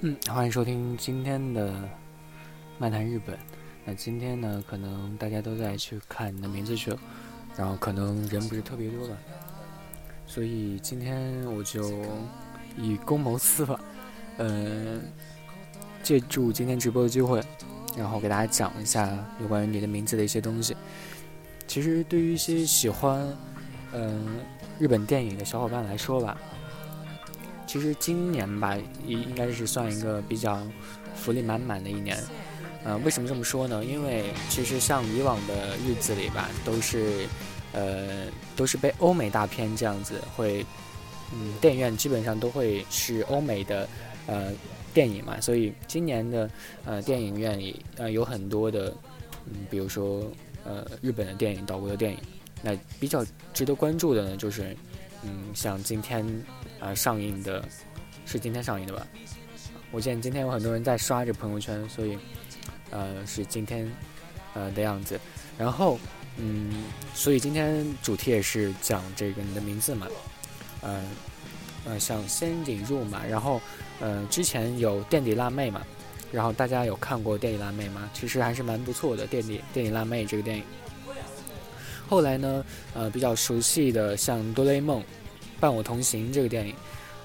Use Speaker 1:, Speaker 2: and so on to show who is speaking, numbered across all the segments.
Speaker 1: 嗯，欢迎收听今天的漫谈日本。那今天呢，可能大家都在去看你的名字去了，然后可能人不是特别多吧，所以今天我就以公谋私吧，呃，借助今天直播的机会，然后给大家讲一下有关于你的名字的一些东西。其实对于一些喜欢嗯日本电影的小伙伴来说吧。其实今年吧，应应该是算一个比较福利满满的一年。呃，为什么这么说呢？因为其实像以往的日子里吧，都是呃都是被欧美大片这样子会，嗯，电影院基本上都会是欧美的呃电影嘛，所以今年的呃电影院里呃有很多的，嗯，比如说呃日本的电影、岛国的电影，那比较值得关注的呢，就是嗯像今天。啊，上映的，是今天上映的吧？我见今天有很多人在刷着朋友圈，所以，呃，是今天，呃的样子。然后，嗯，所以今天主题也是讲这个你的名字嘛，呃，呃，想先引入嘛。然后，呃，之前有垫底辣妹嘛，然后大家有看过垫底辣妹吗？其实还是蛮不错的，垫底垫底辣妹这个电影。后来呢，呃，比较熟悉的像哆啦 A 梦。伴我同行这个电影，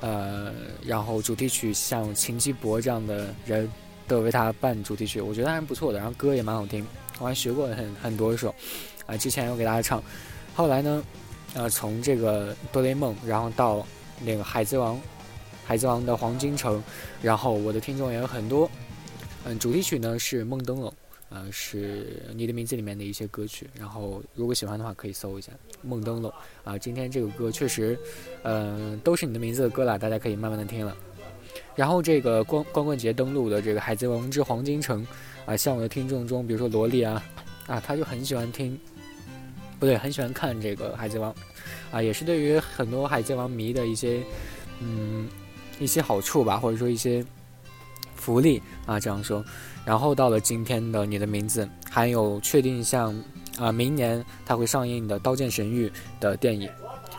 Speaker 1: 呃，然后主题曲像秦基博这样的人都为他伴主题曲，我觉得还是不错的。然后歌也蛮好听，我还学过很很多首，啊，之前有给大家唱。后来呢，呃，从这个哆啦 A 梦，然后到那个海贼王，海贼王的黄金城，然后我的听众也有很多。嗯，主题曲呢是梦灯笼。呃，是你的名字里面的一些歌曲，然后如果喜欢的话可以搜一下《梦灯笼》啊。今天这个歌确实，呃，都是你的名字的歌了，大家可以慢慢的听了。然后这个光光棍节登陆的这个《海贼王之黄金城》啊，像我的听众中，比如说萝莉啊，啊，他就很喜欢听，不对，很喜欢看这个《海贼王》，啊，也是对于很多《海贼王》迷的一些，嗯，一些好处吧，或者说一些福利啊，这样说。然后到了今天的你的名字，还有确定像啊，明年它会上映的《刀剑神域》的电影，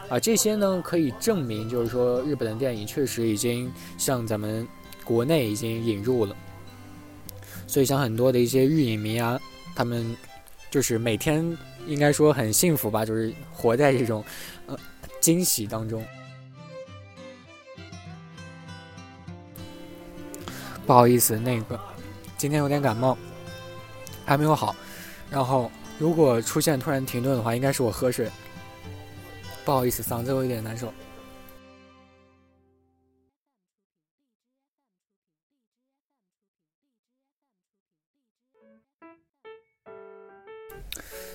Speaker 1: 啊，这些呢可以证明，就是说日本的电影确实已经向咱们国内已经引入了。所以像很多的一些日影迷啊，他们就是每天应该说很幸福吧，就是活在这种呃惊喜当中。不好意思，那个。今天有点感冒，还没有好。然后，如果出现突然停顿的话，应该是我喝水。不好意思，嗓子有一点难受。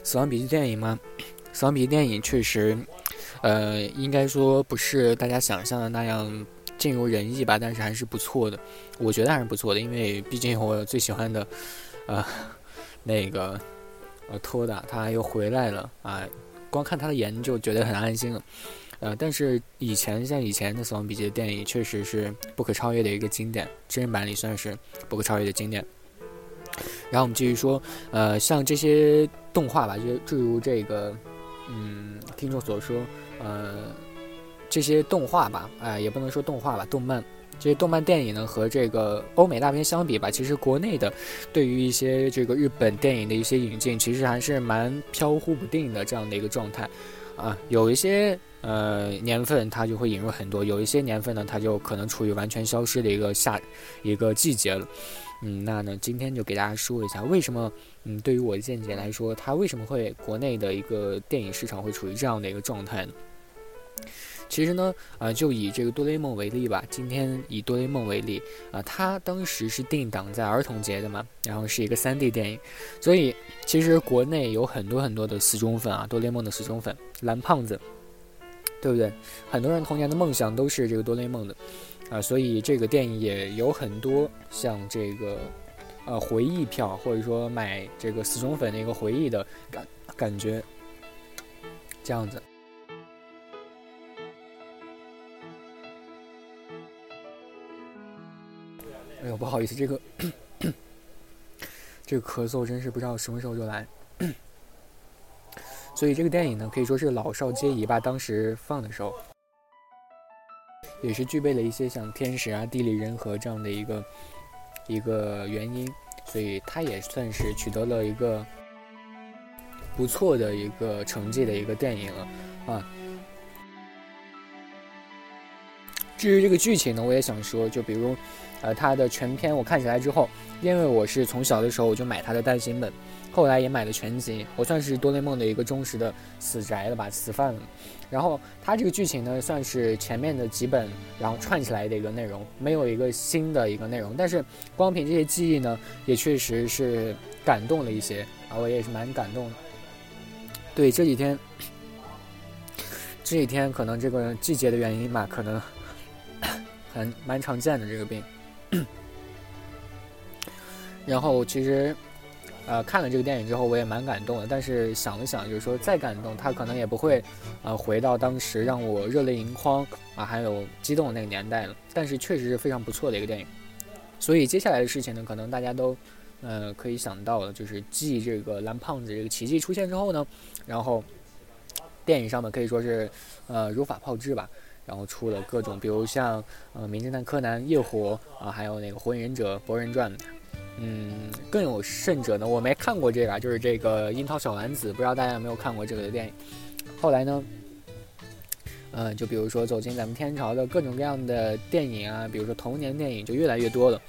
Speaker 1: 死亡笔记电影吗？死亡笔记电影确实，呃，应该说不是大家想象的那样。尽如人意吧，但是还是不错的，我觉得还是不错的，因为毕竟我最喜欢的，呃，那个，呃，托达他又回来了啊，光看他的颜就觉得很安心了，呃，但是以前像以前的《死亡笔记》的电影确实是不可超越的一个经典，真人版里算是不可超越的经典。然后我们继续说，呃，像这些动画吧，就诸如这个，嗯，听众所说，呃。这些动画吧，哎，也不能说动画吧，动漫。这些动漫电影呢，和这个欧美大片相比吧，其实国内的对于一些这个日本电影的一些引进，其实还是蛮飘忽不定的这样的一个状态，啊，有一些呃年份它就会引入很多，有一些年份呢，它就可能处于完全消失的一个夏一个季节了，嗯，那呢，今天就给大家说一下为什么，嗯，对于我的见解来说，它为什么会国内的一个电影市场会处于这样的一个状态呢？其实呢，啊，就以这个哆啦 A 梦为例吧。今天以哆啦 A 梦为例，啊，它当时是定档在儿童节的嘛，然后是一个 3D 电影，所以其实国内有很多很多的死忠粉啊，哆啦 A 梦的死忠粉，蓝胖子，对不对？很多人童年的梦想都是这个哆啦 A 梦的，啊，所以这个电影也有很多像这个，呃，回忆票或者说买这个死忠粉的一个回忆的感感觉，这样子。哎呦，不好意思，这个这个咳嗽真是不知道什么时候就来。所以这个电影呢，可以说是老少皆宜吧。当时放的时候，也是具备了一些像天时啊、地利人和这样的一个一个原因，所以它也算是取得了一个不错的一个成绩的一个电影了啊。至于这个剧情呢，我也想说，就比如，呃，它的全篇我看起来之后，因为我是从小的时候我就买它的单行本，后来也买了全集，我算是多雷梦的一个忠实的死宅了吧，死饭了。然后它这个剧情呢，算是前面的几本然后串起来的一个内容，没有一个新的一个内容，但是光凭这些记忆呢，也确实是感动了一些啊，我也是蛮感动的。对这几天，这几天可能这个季节的原因吧，可能。很蛮常见的这个病，然后其实，呃，看了这个电影之后，我也蛮感动的。但是想了想，就是说再感动，他可能也不会，呃，回到当时让我热泪盈眶啊，还有激动的那个年代了。但是确实是非常不错的一个电影。所以接下来的事情呢，可能大家都，呃，可以想到了，就是继这个蓝胖子这个奇迹出现之后呢，然后电影上面可以说是，呃，如法炮制吧。然后出了各种，比如像呃《名侦探柯南》《夜火》啊，还有那个《火影忍者博人传》，嗯，更有甚者呢，我没看过这个，就是这个《樱桃小丸子》，不知道大家有没有看过这个的电影？后来呢，呃，就比如说走进咱们天朝的各种各样的电影啊，比如说童年电影就越来越多了。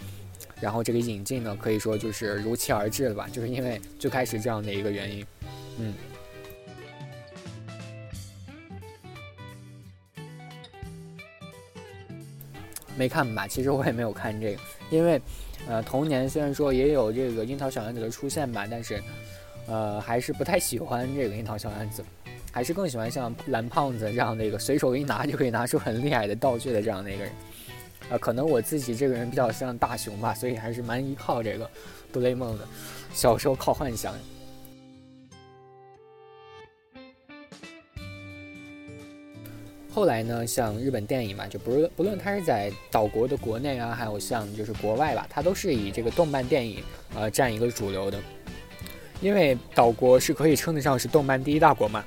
Speaker 1: 然后这个引进呢，可以说就是如期而至了吧，就是因为最开始这样的一个原因，嗯。没看吧？其实我也没有看这个，因为，呃，童年虽然说也有这个樱桃小丸子的出现吧，但是，呃，还是不太喜欢这个樱桃小丸子，还是更喜欢像蓝胖子这样的一个随手一拿就可以拿出很厉害的道具的这样的一个人。啊，可能我自己这个人比较像大雄吧，所以还是蛮依靠这个哆啦 A 梦的，小时候靠幻想。后来呢，像日本电影嘛，就不论不论它是在岛国的国内啊，还有像就是国外吧，它都是以这个动漫电影呃占一个主流的。因为岛国是可以称得上是动漫第一大国嘛，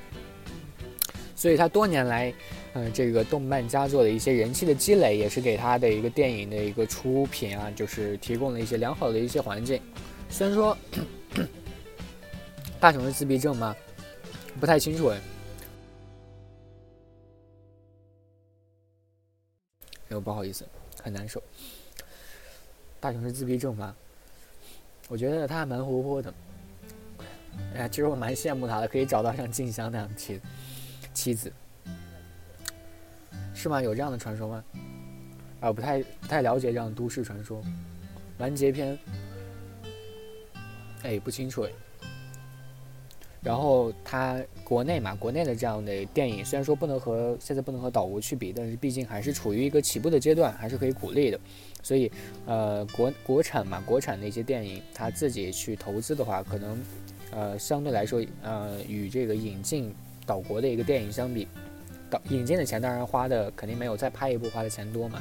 Speaker 1: 所以它多年来，呃，这个动漫佳作的一些人气的积累，也是给它的一个电影的一个出品啊，就是提供了一些良好的一些环境。虽然说 大雄是自闭症吗？不太清楚哎。不好意思，很难受。大雄是自闭症吗？我觉得他还蛮活泼的。哎呀，其实我蛮羡慕他的，可以找到像静香那样的妻妻子，是吗？有这样的传说吗？啊，不太不太了解这样都市传说。完结篇，哎，不清楚哎。然后它国内嘛，国内的这样的电影，虽然说不能和现在不能和岛国去比，但是毕竟还是处于一个起步的阶段，还是可以鼓励的。所以，呃，国国产嘛，国产的一些电影，它自己去投资的话，可能，呃，相对来说，呃，与这个引进岛国的一个电影相比，导引进的钱当然花的肯定没有再拍一部花的钱多嘛。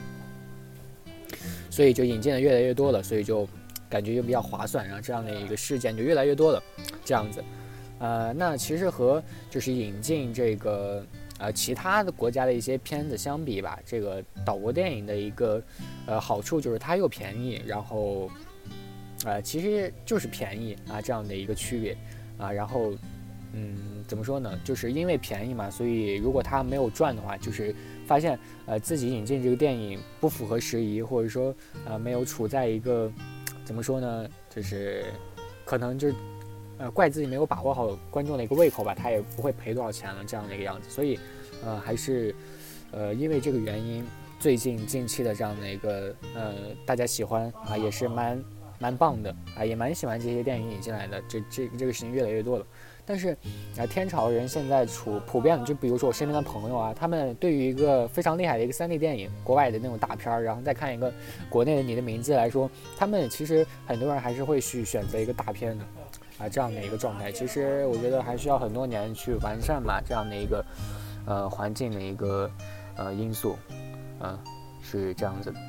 Speaker 1: 所以就引进的越来越多了，所以就感觉就比较划算，然后这样的一个事件就越来越多了，这样子。呃，那其实和就是引进这个呃其他的国家的一些片子相比吧，这个岛国电影的一个呃好处就是它又便宜，然后呃其实就是便宜啊这样的一个区别啊，然后嗯怎么说呢？就是因为便宜嘛，所以如果它没有赚的话，就是发现呃自己引进这个电影不符合时宜，或者说呃没有处在一个怎么说呢？就是可能就。呃，怪自己没有把握好观众的一个胃口吧，他也不会赔多少钱了这样的一个样子，所以，呃，还是，呃，因为这个原因，最近近期的这样的一个，呃，大家喜欢啊，也是蛮蛮棒的啊，也蛮喜欢这些电影引进来的，这这这个事情越来越多了。但是，啊，天朝人现在处普遍的，就比如说我身边的朋友啊，他们对于一个非常厉害的一个 3D 电影，国外的那种大片儿，然后再看一个国内的你的名字来说，他们其实很多人还是会去选择一个大片的。啊，这样的一个状态，其实我觉得还需要很多年去完善吧，这样的一个呃环境的一个呃因素，嗯，是这样子的。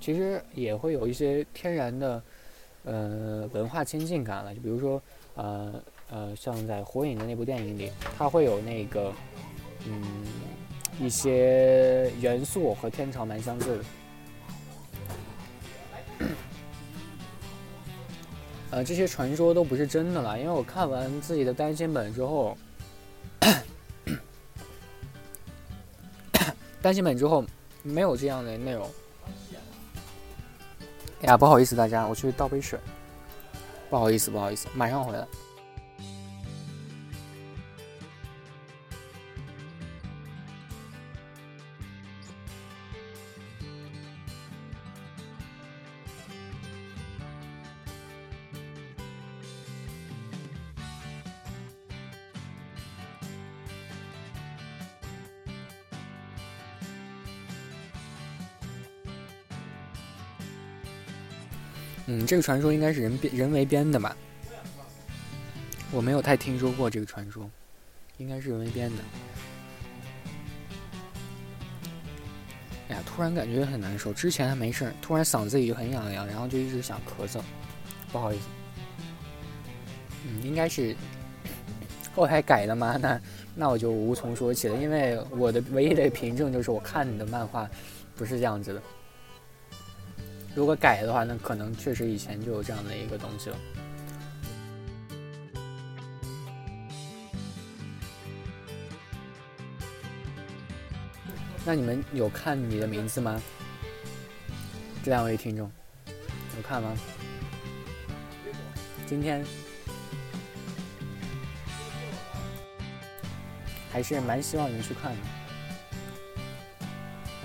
Speaker 1: 其实也会有一些天然的呃文化亲近感了，就比如说呃呃，像在《火影》的那部电影里，它会有那个，嗯，一些元素和天朝蛮相似的。这些传说都不是真的了，因为我看完自己的单行本之后，单行本之后没有这样的内容。哎呀，不好意思大家，我去倒杯水。不好意思，不好意思，马上回来。嗯，这个传说应该是人编、人为编的吧？我没有太听说过这个传说，应该是人为编的。哎呀，突然感觉很难受，之前还没事儿，突然嗓子里就很痒痒，然后就一直想咳嗽，不好意思。嗯，应该是后台改的吗？那那我就无从说起了，因为我的唯一的凭证就是我看你的漫画不是这样子的。如果改的话，那可能确实以前就有这样的一个东西了。那你们有看你的名字吗？这两位听众有看吗？今天还是蛮希望你们去看的。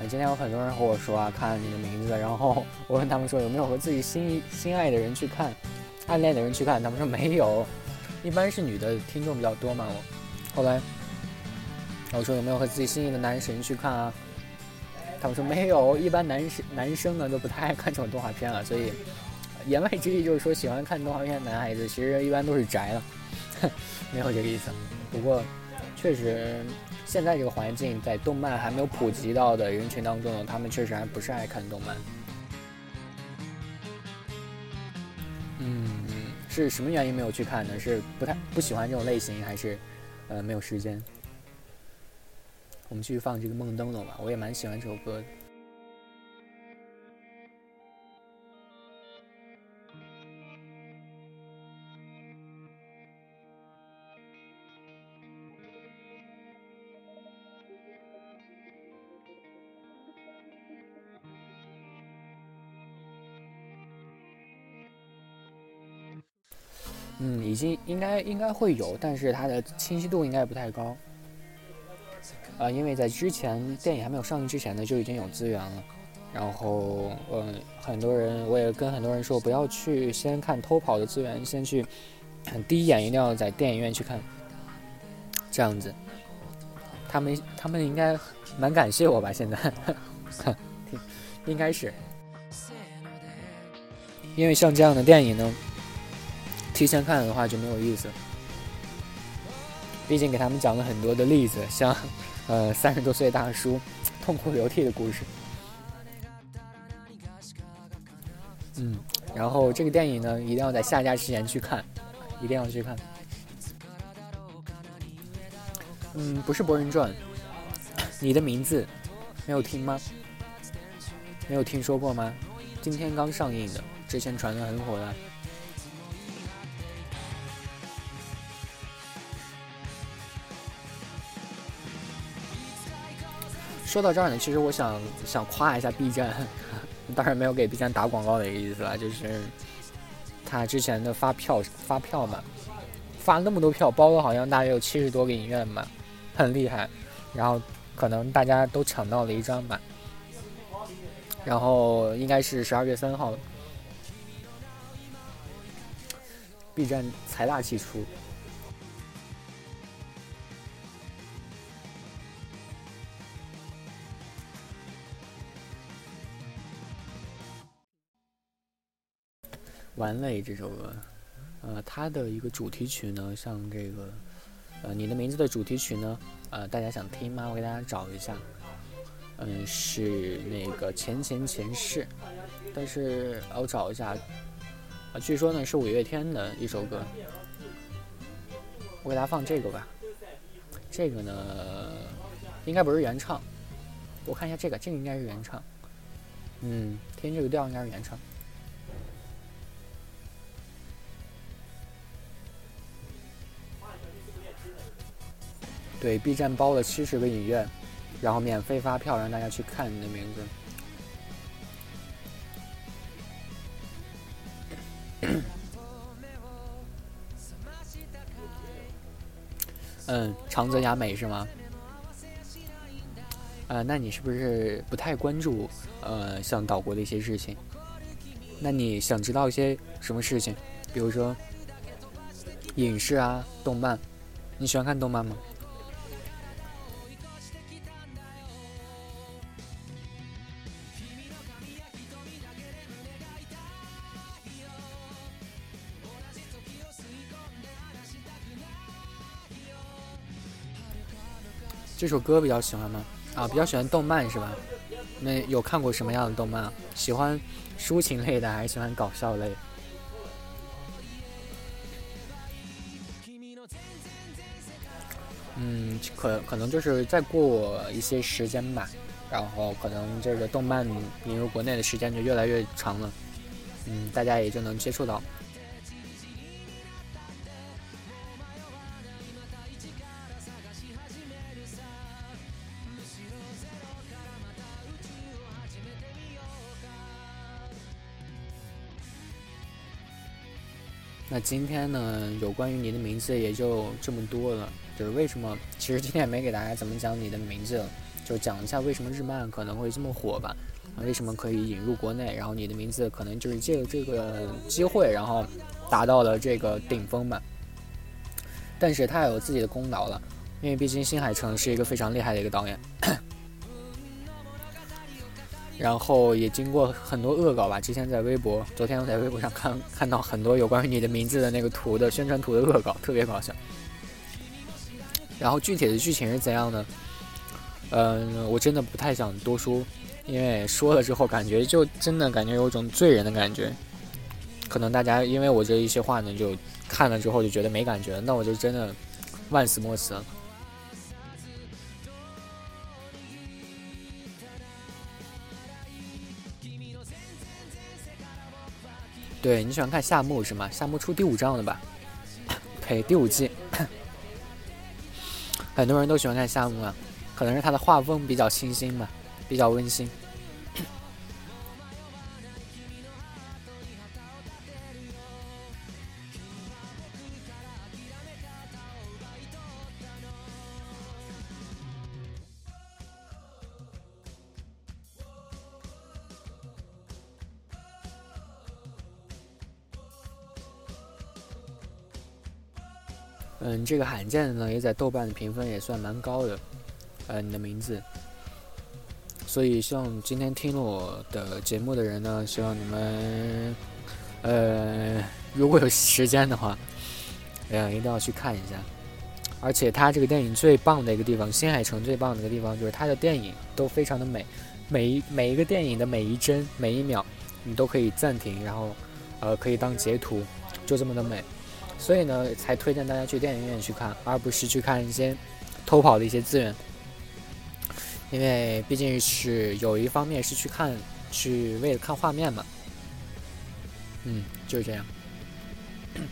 Speaker 1: 今天有很多人和我说啊，看你的名字，然后我问他们说有没有和自己心心爱的人去看，暗恋的人去看，他们说没有，一般是女的听众比较多嘛。我后来我说有没有和自己心仪的男神去看啊？他们说没有，一般男生男生呢都不太爱看这种动画片了。所以言外之意就是说，喜欢看动画片的男孩子其实一般都是宅了，没有这个意思。不过确实。现在这个环境，在动漫还没有普及到的人群当中呢，他们确实还不是爱看动漫。嗯，是什么原因没有去看呢？是不太不喜欢这种类型，还是呃没有时间？我们继续放这个《梦灯笼》吧，我也蛮喜欢这首歌的。嗯，已经应该应该会有，但是它的清晰度应该不太高。呃，因为在之前电影还没有上映之前呢，就已经有资源了。然后，嗯，很多人我也跟很多人说，不要去先看偷跑的资源，先去第一眼一定要在电影院去看。这样子，他们他们应该蛮感谢我吧？现在，应该是，因为像这样的电影呢。提前看的话就没有意思，毕竟给他们讲了很多的例子，像，呃，三十多岁大叔痛哭流涕的故事。嗯，然后这个电影呢，一定要在下架之前去看，一定要去看。嗯，不是《博人传》，你的名字没有听吗？没有听说过吗？今天刚上映的，之前传的很火的。说到这儿呢，其实我想想夸一下 B 站，当然没有给 B 站打广告的意思了，就是他之前的发票发票嘛，发那么多票，包了好像大约有七十多个影院嘛，很厉害。然后可能大家都抢到了一张吧，然后应该是十二月三号，B 站财大气粗。完美这首歌，呃，它的一个主题曲呢，像这个，呃，你的名字的主题曲呢，呃，大家想听吗？我给大家找一下，嗯，是那个前前前世，但是我找一下，啊，据说呢是五月天的一首歌，我给大家放这个吧。这个呢，应该不是原唱。我看一下这个，这个应该是原唱。嗯，听这个调应该是原唱。对，B 站包了七十个影院，然后免费发票让大家去看你的名字。嗯，长泽雅美是吗？呃，那你是不是不太关注呃像岛国的一些事情？那你想知道一些什么事情？比如说影视啊、动漫，你喜欢看动漫吗？这首歌比较喜欢吗？啊，比较喜欢动漫是吧？那有看过什么样的动漫？喜欢抒情类的还是喜欢搞笑类？嗯，可可能就是再过一些时间吧，然后可能这个动漫引入国内的时间就越来越长了，嗯，大家也就能接触到。那今天呢，有关于你的名字也就这么多了。就是为什么？其实今天也没给大家怎么讲你的名字，就讲一下为什么日漫可能会这么火吧。为什么可以引入国内？然后你的名字可能就是借着这个机会，然后达到了这个顶峰吧。但是他有自己的功劳了，因为毕竟新海诚是一个非常厉害的一个导演。然后也经过很多恶搞吧，之前在微博，昨天我在微博上看看到很多有关于你的名字的那个图的宣传图的恶搞，特别搞笑。然后具体的剧情是怎样的？嗯，我真的不太想多说，因为说了之后感觉就真的感觉有种罪人的感觉。可能大家因为我这一些话呢，就看了之后就觉得没感觉，那我就真的万死莫辞。对你喜欢看夏目是吗？夏目出第五章了吧？呸，第五季。很多人都喜欢看夏目啊，可能是他的画风比较清新吧，比较温馨。这个罕见的呢，也在豆瓣的评分也算蛮高的。呃，你的名字，所以希望今天听了我的节目的人呢，希望你们，呃，如果有时间的话，呃，一定要去看一下。而且他这个电影最棒的一个地方，新海诚最棒的一个地方，就是他的电影都非常的美，每一每一个电影的每一帧每一秒，你都可以暂停，然后，呃，可以当截图，就这么的美。所以呢，才推荐大家去电影院去看，而不是去看一些偷跑的一些资源。因为毕竟是有一方面是去看，去为了看画面嘛。嗯，就是这样。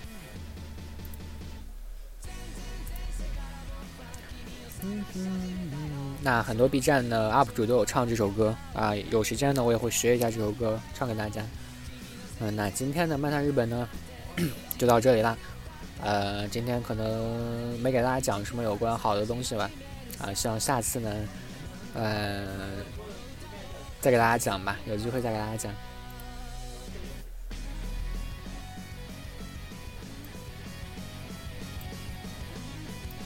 Speaker 1: 那很多 B 站的 UP 主都有唱这首歌啊，有时间呢我也会学一下这首歌，唱给大家。嗯，那今天的漫谈日本呢，就到这里啦。呃，今天可能没给大家讲什么有关好的东西吧，啊，希望下次呢，呃，再给大家讲吧，有机会再给大家讲。